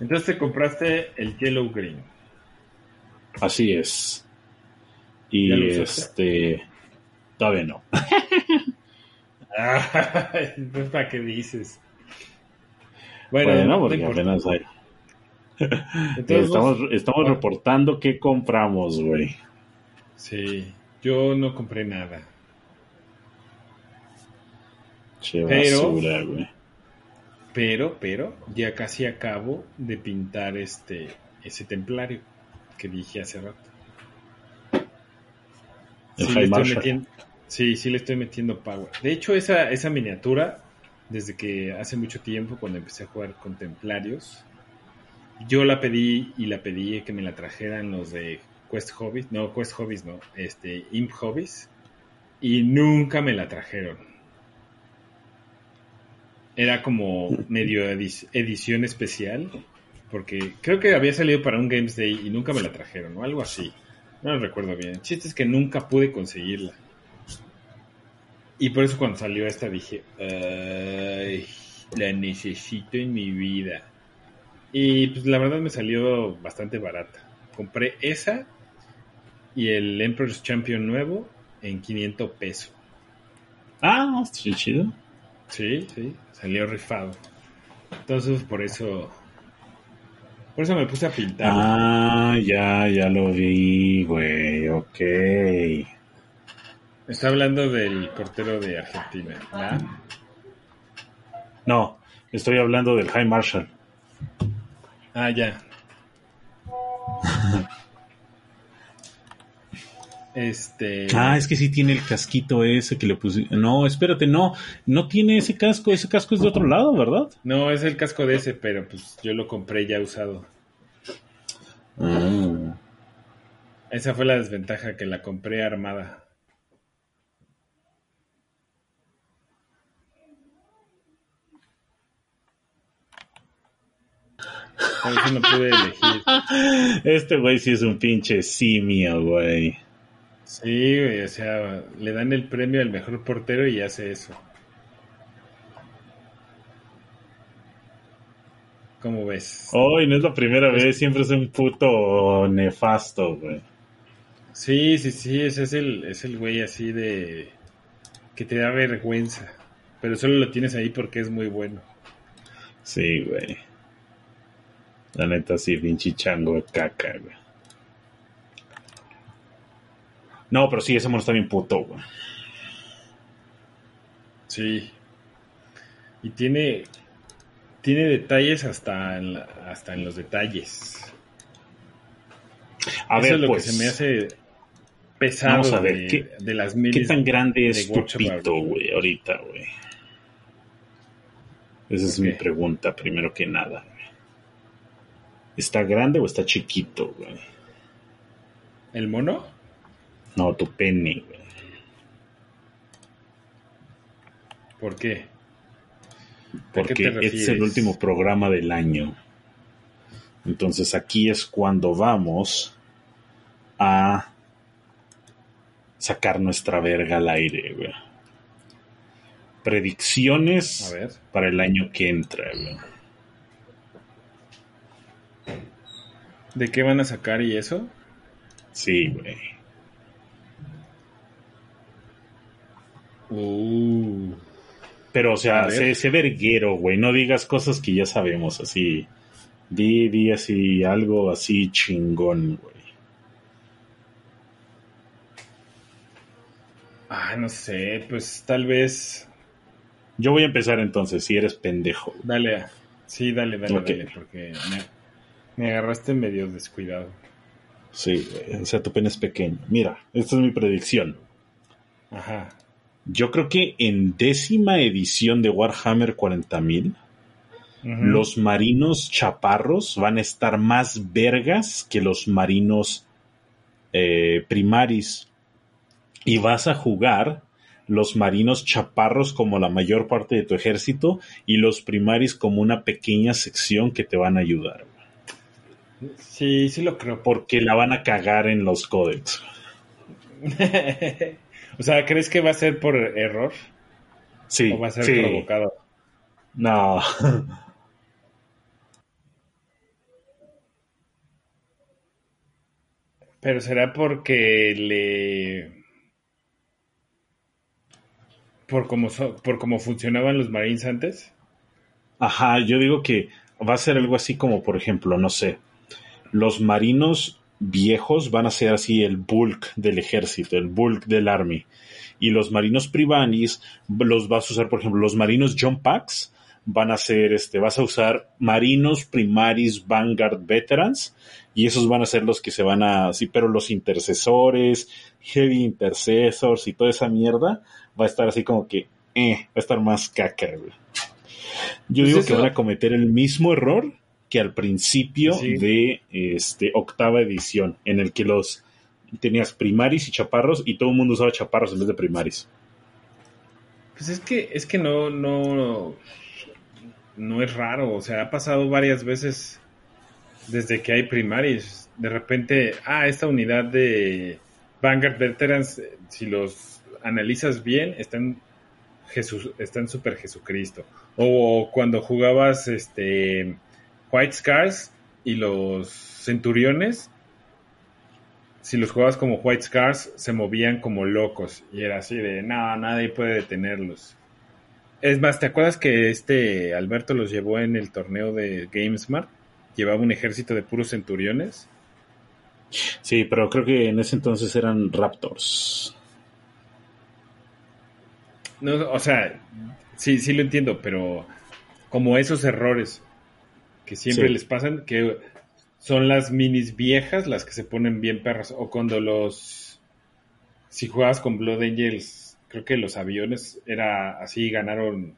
S2: Entonces te compraste el Yellow Green.
S3: Así es.
S2: ¿Ya
S3: Y este todavía no.
S2: Pues, ¿para qué dices? Bueno,
S3: Bueno,
S2: no
S3: porque apenas hay.
S2: Entonces,
S3: estamos, reportando qué compramos, güey.
S2: Sí, yo no compré nada.
S3: Che
S2: Pero-
S3: basura, güey.
S2: Pero, pero, ya casi acabo de pintar este ese templario que dije hace rato.
S3: El
S2: Sí,
S3: High
S2: le estoy metiendo, sí, sí le estoy metiendo power. De hecho, esa, esa miniatura, desde que hace mucho tiempo, cuando empecé a jugar con templarios, yo la pedí y la pedí que me la trajeran los de Quest Hobbies, no, Quest Hobbies no, este, Imp Hobbies, y nunca me la trajeron. Era como medio edi- edición especial, porque creo que había salido para un Games Day y nunca me la trajeron, o algo así. No lo recuerdo bien. El chiste es que nunca pude conseguirla. Y por eso cuando salió esta dije, "Ay, la necesito en mi vida. Y pues la verdad me salió bastante barata. Compré esa y el Emperor's Champion nuevo en 500 pesos.
S3: Ah, chido.
S2: Sí, sí, salió rifado. Entonces por eso... Por eso me puse a pintar.
S3: Ah, ya, ya lo vi, güey. Ok.
S2: Está hablando del portero de Argentina, ¿verdad?
S3: No, estoy hablando del High Marshal.
S2: Ah, ya. Este.
S3: Ah, es que sí tiene el casquito ese que le puse. No, espérate, no. No tiene ese casco. Ese casco es de otro lado, ¿verdad?
S2: No, es el casco de ese, pero pues yo lo compré ya usado.
S3: Ah.
S2: Esa fue la desventaja que la compré armada. Por eso no pude elegir.
S3: Este güey sí es un pinche simio, güey.
S2: Sí, güey, o sea, le dan el premio al mejor portero y hace eso. ¿Cómo ves?
S3: Hoy no es la primera vez, siempre es un puto nefasto, güey.
S2: Sí, sí, sí, ese es el, es el güey así de que te da vergüenza, pero solo lo tienes ahí porque es muy bueno.
S3: Sí, güey. La neta, sí, pinche chango de caca, güey. No, pero sí, ese mono está bien puto, güey.
S2: Sí. Y tiene tiene detalles hasta en, la- hasta en los detalles.
S3: A
S2: Eso
S3: ver,
S2: es lo
S3: pues,
S2: que se me hace pesado
S3: Vamos a ver,
S2: de,
S3: ¿qué-
S2: de las
S3: ¿qué tan grande es tu pito, güey, ahorita, güey? Esa es mi pregunta, primero que nada. ¿Está grande o está chiquito, güey?
S2: ¿El mono?
S3: No, tu pene, güey.
S2: ¿Por qué?
S3: Porque es el último programa del año. Entonces aquí es cuando vamos a sacar nuestra verga al aire, güey. Predicciones para el año que entra, güey.
S2: ¿De qué van a sacar y eso?
S3: Sí, güey.
S2: Uh.
S3: Pero, o sea, sé, verguero, güey. No digas cosas que ya sabemos, así. Di, di así, algo así chingón, güey.
S2: Ah, no sé, pues tal vez.
S3: Yo voy a empezar entonces, si eres pendejo.
S2: Dale, sí, dale, dale, dale, porque me, agarraste medio descuidado.
S3: Sí, o sea, tu pene es pequeño. Mira, esta es mi predicción.
S2: Ajá.
S3: Yo creo que en décima edición de Warhammer 40.000, los marinos chaparros van a estar más vergas que los marinos eh, primaris. Y vas a jugar los marinos chaparros como la mayor parte de tu ejército y los primaris como una pequeña sección que te van a ayudar.
S2: Sí, sí lo creo.
S3: Porque la van a cagar en los códex.
S2: o sea, ¿crees que va a ser por error?
S3: Sí.
S2: ¿O va a ser provocado?
S3: No.
S2: Pero será porque le. Por cómo, por cómo funcionaban los Marines antes.
S3: Ajá, yo digo que va a ser algo así como, por ejemplo, no sé, los marinos viejos van a ser así el bulk del ejército, el bulk del army. Y los marinos privanis los vas a usar, por ejemplo, los marinos John Packs van a ser, este, vas a usar marinos primaris Vanguard Veterans y esos van a ser los que se van a, sí, pero los intercesores, heavy intercessors y toda esa mierda va a estar así como que, eh, va a estar más caca, güey. Yo pues digo que van a cometer el mismo error que al principio de este octava edición, en el que los tenías primaris y chaparros y todo el mundo usaba chaparros en vez de primaris.
S2: Pues es que es que no no no es raro, o sea, ha pasado varias veces desde que hay primaris. De repente, ah, esta unidad de Vanguard Veterans, si los analizas bien, están Jesús, están super Jesucristo. O cuando jugabas este White Scars y los Centuriones, si los jugabas como White Scars, se movían como locos. Y era así de, no, nadie puede detenerlos. Es más, ¿te acuerdas que este Alberto los llevó en el torneo de GameSmart? Llevaba un ejército de puros centuriones.
S3: Sí, pero creo que en ese entonces eran Raptors.
S2: No, o sea, sí, sí lo entiendo, pero como esos errores que siempre les pasan, que son las minis viejas las que se ponen bien perras, o cuando los, si jugabas con Blood Angels creo que los aviones era así, ganaron,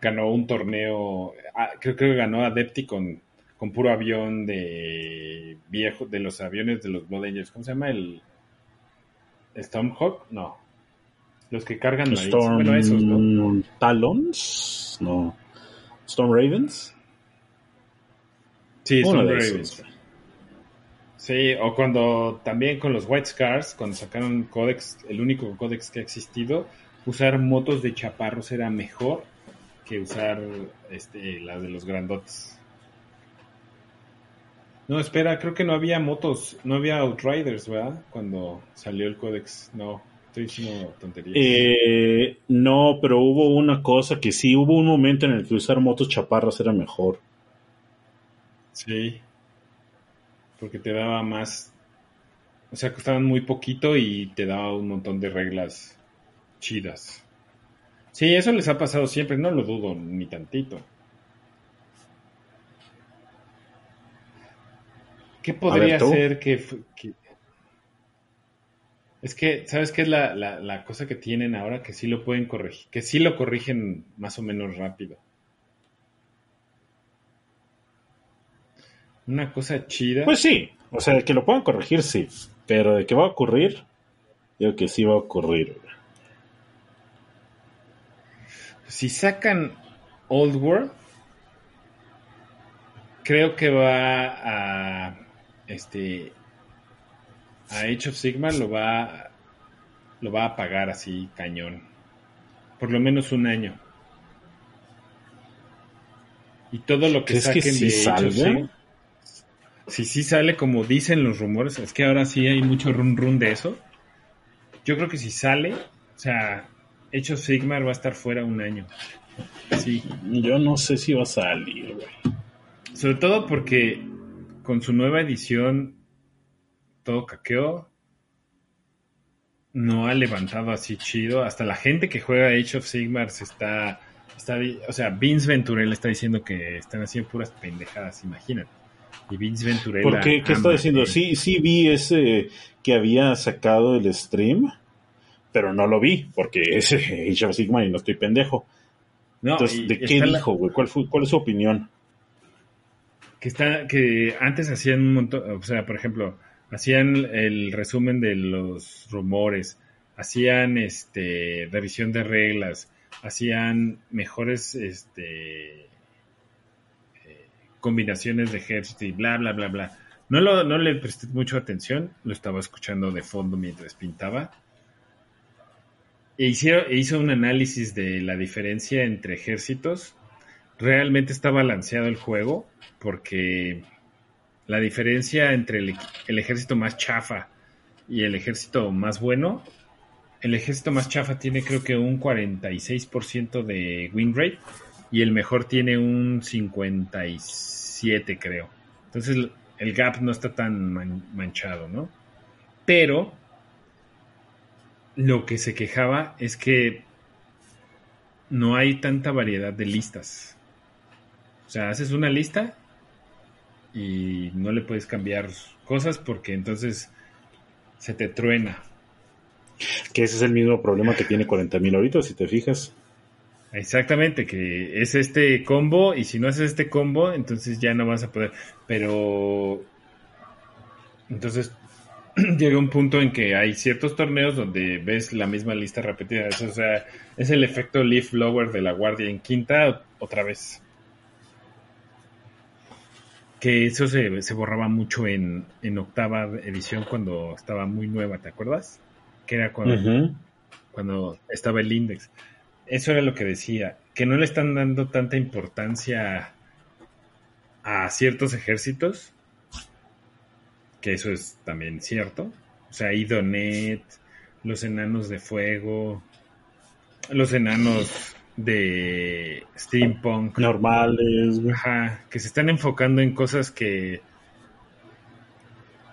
S2: ganó un torneo, ah, creo, que ganó Adepti con, con puro avión de viejo, de los aviones de los Blood Angels, ¿cómo se llama? El Stormhawk, no. Los que cargan
S3: Storm bueno, esos, ¿no? Talons, no. Storm Ravens.
S2: Sí, Storm Ravens. Sí, o cuando también con los White Scars, cuando sacaron Codex, el único Codex que ha existido, usar motos de chaparros era mejor que usar este, la de los grandotes. No, espera, creo que no había motos, no había Outriders, ¿verdad? Cuando salió el Codex. No, estoy diciendo tonterías.
S3: Eh, no, pero hubo una cosa que sí, hubo un momento en el que usar motos chaparras era mejor.
S2: Sí porque te daba más, o sea, costaban muy poquito y te daba un montón de reglas chidas. Sí, eso les ha pasado siempre, no lo dudo ni tantito. ¿Qué podría ser que, Es que, ¿sabes qué es la, la, cosa que tienen ahora? Que sí lo pueden corregir, que sí lo corrigen más o menos rápido. Una cosa chida.
S3: Pues sí, o sea, de que lo puedan corregir, sí. Pero de que va a ocurrir, digo que sí va a ocurrir.
S2: Si sacan Old World, creo que va a este a Age of Sigmar lo va lo va a pagar así cañón. Por lo menos un año. Y todo lo que
S3: ¿Crees
S2: saquen
S3: que sí
S2: de Age of? Si sí sale como dicen los rumores, es que ahora sí hay mucho run run de eso. Yo creo que si sale, o sea, of Sigmar va a estar fuera un año. Sí,
S3: Yo no sé si va a salir, güey.
S2: sobre todo porque con su nueva edición todo caqueó. No ha levantado así chido. Hasta la gente que juega Age of Sigmar se está, está. O sea, Vince Venturella está diciendo que están haciendo puras pendejadas, imagínate. Y Vince Venturella.
S3: ¿Por qué? ¿Qué está diciendo? Sí, sí vi ese que había sacado el stream, pero no lo vi, porque es Age of Sigmar y no estoy pendejo.
S2: No,
S3: Entonces, ¿de qué dijo, güey? ¿Cuál, fue, ¿Cuál es su opinión?
S2: que está que antes hacían un montón, o sea, por ejemplo, hacían el resumen de los rumores, hacían este revisión de reglas, hacían mejores este combinaciones de ejército y bla bla bla bla. No lo no le presté mucho atención, lo estaba escuchando de fondo mientras pintaba. E hicieron, e hizo un análisis de la diferencia entre ejércitos realmente está balanceado el juego porque la diferencia entre el, el ejército más chafa y el ejército más bueno, el ejército más chafa tiene creo que un 46% de win rate y el mejor tiene un 57 creo. Entonces el- gap no está tan man- manchado, ¿no? Pero lo que se quejaba es que no hay tanta variedad de listas. O sea, haces una lista y no le puedes cambiar cosas porque entonces se te truena.
S3: Que ese es el mismo problema que tiene 40.000 ahorita, si te fijas.
S2: Exactamente, que es este combo y si no haces este combo, entonces ya no vas a poder. Pero entonces llega un punto en que hay ciertos torneos donde ves la misma lista repetida. Eso, o sea, es el efecto leaf blower de la guardia en quinta otra vez. Que eso se, se borraba mucho en, en octava edición cuando estaba muy nueva, ¿te acuerdas? Que era cuando, cuando estaba el index. Eso era lo que decía, que no le están dando tanta importancia a ciertos ejércitos, que eso es también cierto. O sea, Idonet, los enanos de fuego, los enanos de steampunk,
S3: Normales, güey.
S2: Ajá, que se están enfocando en cosas que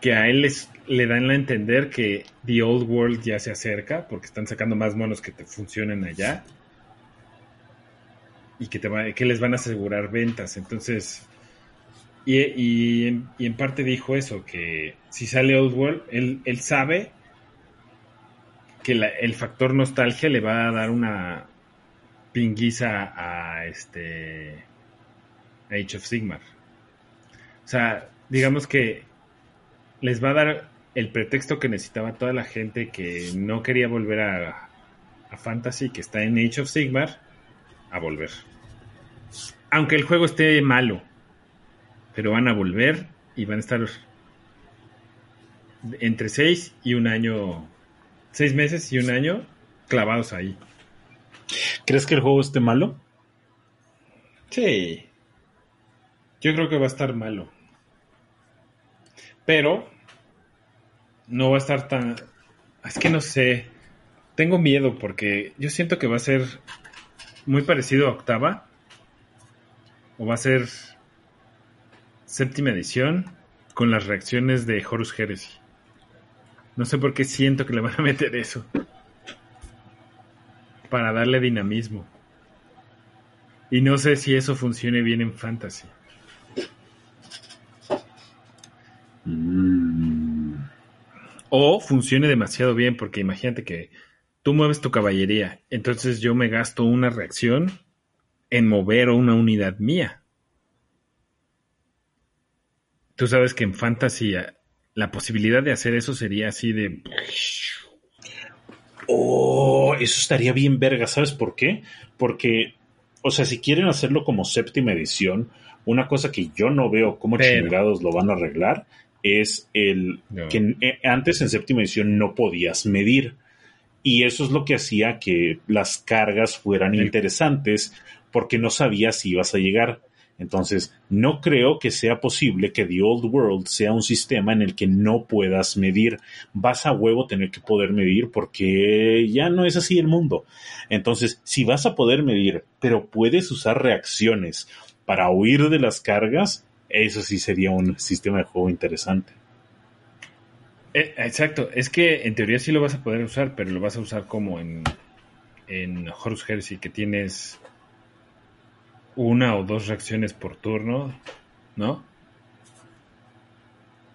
S2: que a él les, le dan a entender que The Old World ya se acerca porque están sacando más monos que te funcionen allá y que, te va- que les van a asegurar ventas. Entonces, y, y en, parte dijo eso, que si sale Old World, él, él sabe que el factor nostalgia le va a dar una pinguiza a este Age of Sigmar. O sea, digamos que les va a dar el pretexto que necesitaba toda la gente que no quería volver a, a Fantasy, que está en Age of Sigmar, a volver. Aunque el juego esté malo, pero van a volver y van a estar entre seis y un año, seis meses y un año clavados ahí.
S3: ¿Crees que el juego esté malo?
S2: Sí. Yo creo que va a estar malo. Pero no va a estar tan... Es que no sé. Tengo miedo porque yo siento que va a ser muy parecido a octava. O va a ser séptima edición con las reacciones de Horus Heresy. No sé por qué siento que le van a meter eso. Para darle dinamismo. Y no sé si eso funcione bien en fantasy.
S3: Mm.
S2: O funcione demasiado bien, porque imagínate que tú mueves tu caballería, entonces yo me gasto una reacción en mover una unidad mía. Tú sabes que en fantasy eh, la posibilidad de hacer eso sería así de...
S3: Oh, eso estaría bien verga, ¿sabes por qué? Porque, o sea, si quieren hacerlo como séptima edición, una cosa que yo no veo cómo
S2: Pero-
S3: chingados lo van a arreglar es el
S2: No.
S3: que eh, antes en séptima edición no podías medir. Y eso es lo que hacía que las cargas fueran interesantes porque no sabías si ibas a llegar. Entonces, no creo que sea posible que The Old World sea un sistema en el que no puedas medir. Vas a huevo tener que poder medir porque ya no es así el mundo. Entonces, si vas a poder medir, pero puedes usar reacciones para huir de las cargas, eso sí sería un sistema de juego interesante.
S2: Eh, exacto, es que en teoría sí lo vas a poder usar, pero lo vas a usar como en, en Horus Heresy, que tienes una o dos reacciones por turno, ¿no?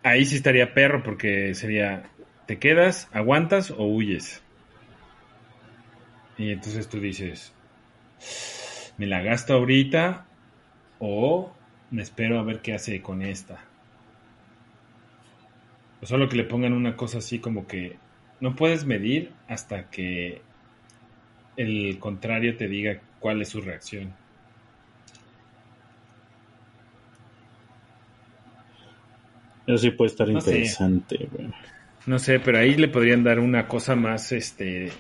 S2: Ahí sí estaría perro porque sería, ¿te quedas, aguantas o huyes? Y entonces tú dices, ¿me la gasto ahorita o me espero a ver qué hace con esta? O solo que le pongan una cosa así como que no puedes medir hasta que el contrario te diga cuál es su reacción.
S3: Eso sí puede estar
S2: No sé.
S3: interesante.
S2: No sé, pero ahí le podrían dar una cosa más este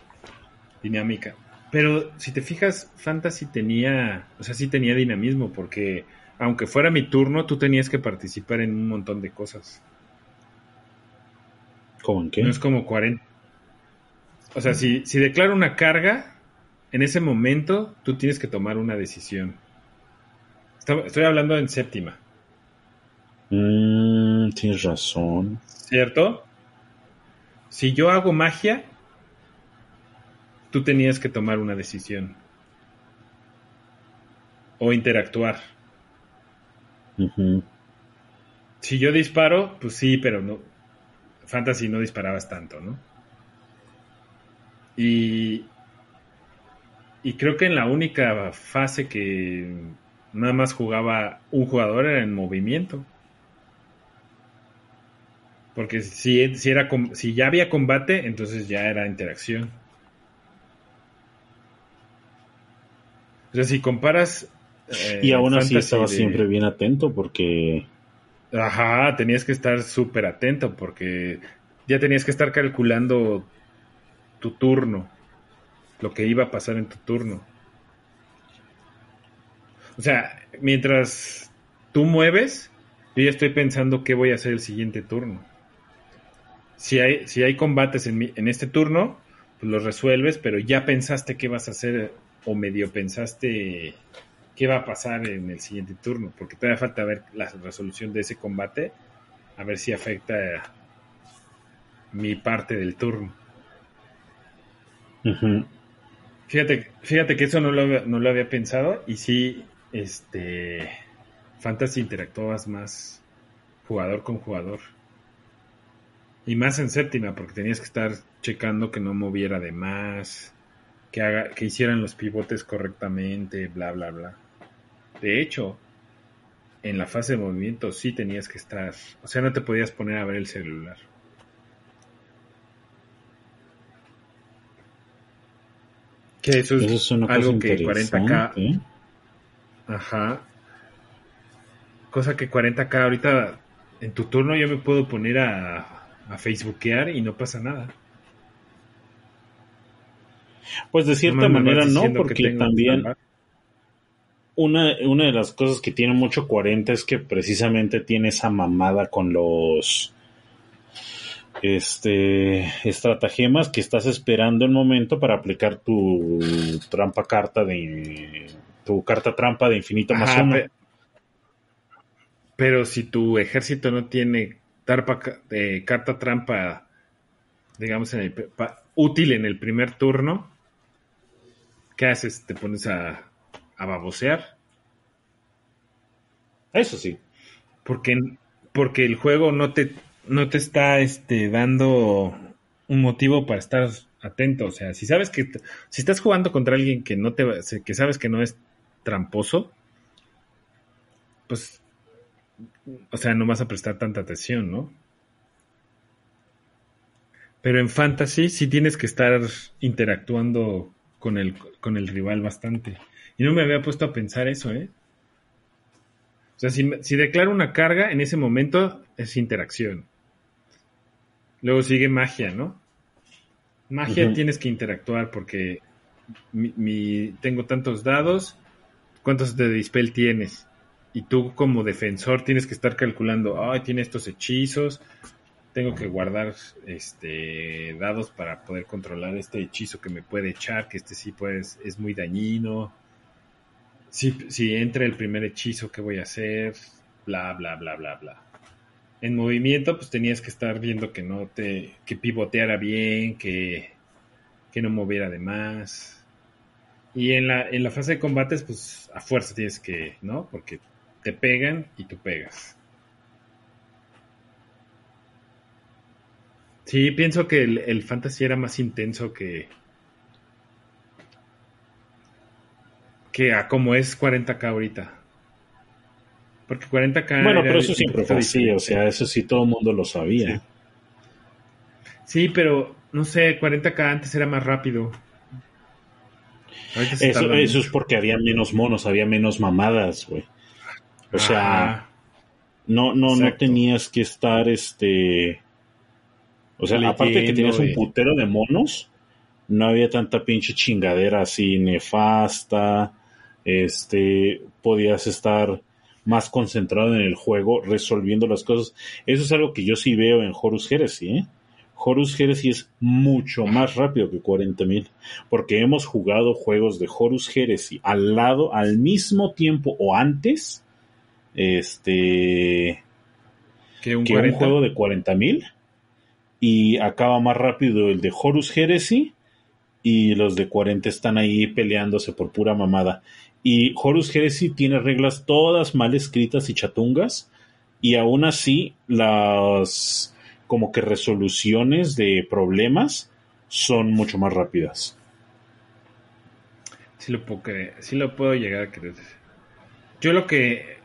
S2: dinámica. Pero si te fijas, Fantasy tenía, o sea, sí tenía dinamismo porque aunque fuera mi turno, tú tenías que participar en un montón de cosas. No es como 40. O sea, si, si declaro una carga, en ese momento tú tienes que tomar una decisión. Está- Estoy hablando en séptima,
S3: Mm, tienes razón.
S2: ¿cierto? Si yo hago magia, tú tenías que tomar una decisión. O interactuar. Si yo disparo, pues sí, pero no. Fantasy no disparabas tanto, ¿no? Y. Y creo que en la única fase que nada más jugaba un jugador era en movimiento. Porque si, si, era, si ya había combate, entonces ya era interacción. O sea, si comparas. eh,
S3: y aún así estaba
S2: de-
S3: siempre bien atento porque
S2: Ajá, tenías que estar súper atento porque ya tenías que estar calculando tu turno, lo que iba a pasar en tu turno. O sea, mientras tú mueves, yo ya estoy pensando qué voy a hacer el siguiente turno. Si hay, si hay combates en, mi- en este turno, pues los resuelves, pero ya pensaste qué vas a hacer o medio pensaste qué va a pasar en el siguiente turno, porque todavía falta ver la resolución de ese combate, a ver si afecta mi parte del turno. Fíjate, fíjate que eso no lo, había- no lo había pensado y sí, este, Fantasy interactuabas más jugador con jugador. Y más en séptima, porque tenías que estar checando que no moviera de más, que, haga, que hicieran los pivotes correctamente, bla, bla, bla. De hecho, en la fase de movimiento sí tenías que estar, o sea, no te podías poner a ver el celular. Que eso es,
S3: Eso es una cosa
S2: algo que
S3: interesante.
S2: 40K Ajá. Cosa que 40k ahorita en tu turno yo me puedo poner a, a facebookear y no pasa nada.
S3: Pues de cierta manera no, porque también. Una, una de las cosas que tiene mucho 40 es que precisamente tiene esa mamada con los este estratagemas que estás esperando el momento para aplicar tu trampa carta de tu carta trampa de infinito más uno.
S2: pe- pero si tu ejército no tiene tarpa, eh, carta trampa, digamos, en el, pa- útil en el primer turno, ¿qué haces? ¿Te pones a, a babosear?
S3: Eso sí.
S2: Porque, porque el juego no te, no te está este, dando un motivo para estar atento. O sea, si sabes que si estás jugando contra alguien que no te que sabes que no es tramposo, pues o sea, no vas a prestar tanta atención, ¿no? Pero en fantasy sí tienes que estar interactuando con el, con el rival bastante. Y no me había puesto a pensar eso, ¿eh? O sea, si, si declaro una carga, en ese momento es interacción. Luego sigue magia, ¿no? Magia tienes que interactuar porque mi, mi- tengo tantos dados, ¿cuántos de dispel tienes? Y tú como defensor tienes que estar calculando, ay, tiene estos hechizos, tengo que guardar este dados para poder controlar este hechizo que me puede echar, que este sí pues es muy dañino. Si, si entra el primer hechizo, ¿qué voy a hacer? Bla, bla, bla, bla, bla. En movimiento, pues tenías que estar viendo que no te, que pivoteara bien, que, que no moviera de más. Y en la, en la fase de combates, pues a fuerza tienes que, ¿no? Porque te pegan y tú pegas. Sí, pienso que el, el fantasy era más intenso que. Que a como es 40k ahorita. Porque 40k.
S3: Bueno, pero eso siempre fue así, o sea, eso sí todo el mundo lo sabía.
S2: Sí, pero no sé, 40k antes era más rápido.
S3: Eso, eso es porque había menos monos, había menos mamadas, güey. O sea,
S2: Ajá.
S3: no, no, no tenías que estar, este... O sea, aparte de que
S2: Leyendo
S3: tenías un putero de monos, no había tanta pinche chingadera así nefasta, este, podías estar más concentrado en el juego resolviendo las cosas. Eso es algo que yo sí veo en Horus Heresy, ¿eh? Horus Heresy es mucho más rápido que 40.000, porque hemos jugado juegos de Horus Heresy al lado, al mismo tiempo o antes, este,
S2: que un
S3: que
S2: 40.
S3: un juego de 40.000 y acaba más rápido el de Horus Heresy y los de 40 están ahí peleándose por pura mamada. Y Horus Heresy tiene reglas todas mal escritas y chatungas y aún así las como que resoluciones de problemas son mucho más rápidas.
S2: Sí lo puedo sí lo puedo llegar a creer. Yo lo que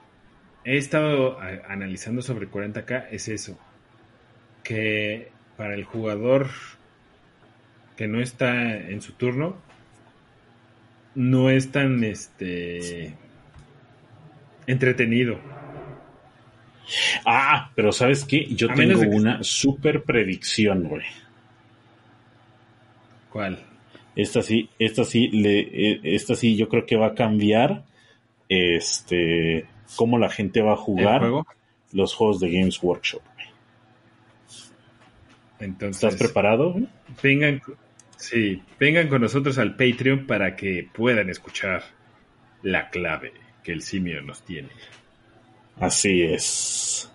S2: he estado analizando sobre 40k es eso. Que para el jugador que no está en su turno, no es tan este entretenido.
S3: Ah, pero ¿sabes qué? Yo
S2: A
S3: tengo
S2: que-
S3: una super predicción, güey.
S2: ¿Cuál?
S3: Esta sí, esta sí, le, eh, esta sí yo creo que va a cambiar este cómo la gente va a
S2: ¿El
S3: jugar
S2: juego?
S3: los juegos de Games Workshop.
S2: Entonces,
S3: ¿Estás preparado? güey?
S2: Sí, vengan con nosotros al Patreon para que puedan escuchar la clave que el simio nos tiene.
S3: Así es.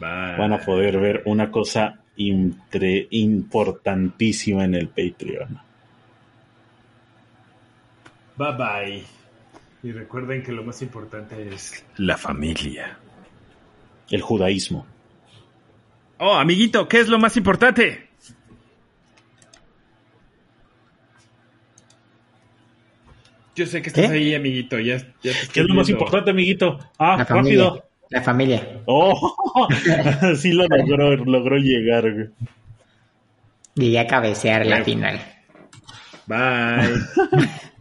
S2: Bye.
S3: Van a poder ver una cosa entre- importantísima en el Patreon.
S2: Bye bye. Y recuerden que lo más importante es la familia.
S3: El judaísmo.
S2: Oh, amiguito, ¿qué es lo más importante? Yo sé que estás
S4: ¿Qué?
S2: ahí, amiguito. Ya, ya
S3: ¿Qué es lo más importante, amiguito? Ah,
S4: La familia.
S3: rápido.
S4: La familia.
S3: Oh, sí lo logró, logró llegar. güey.
S4: Y ya cabecear la final.
S2: Bye.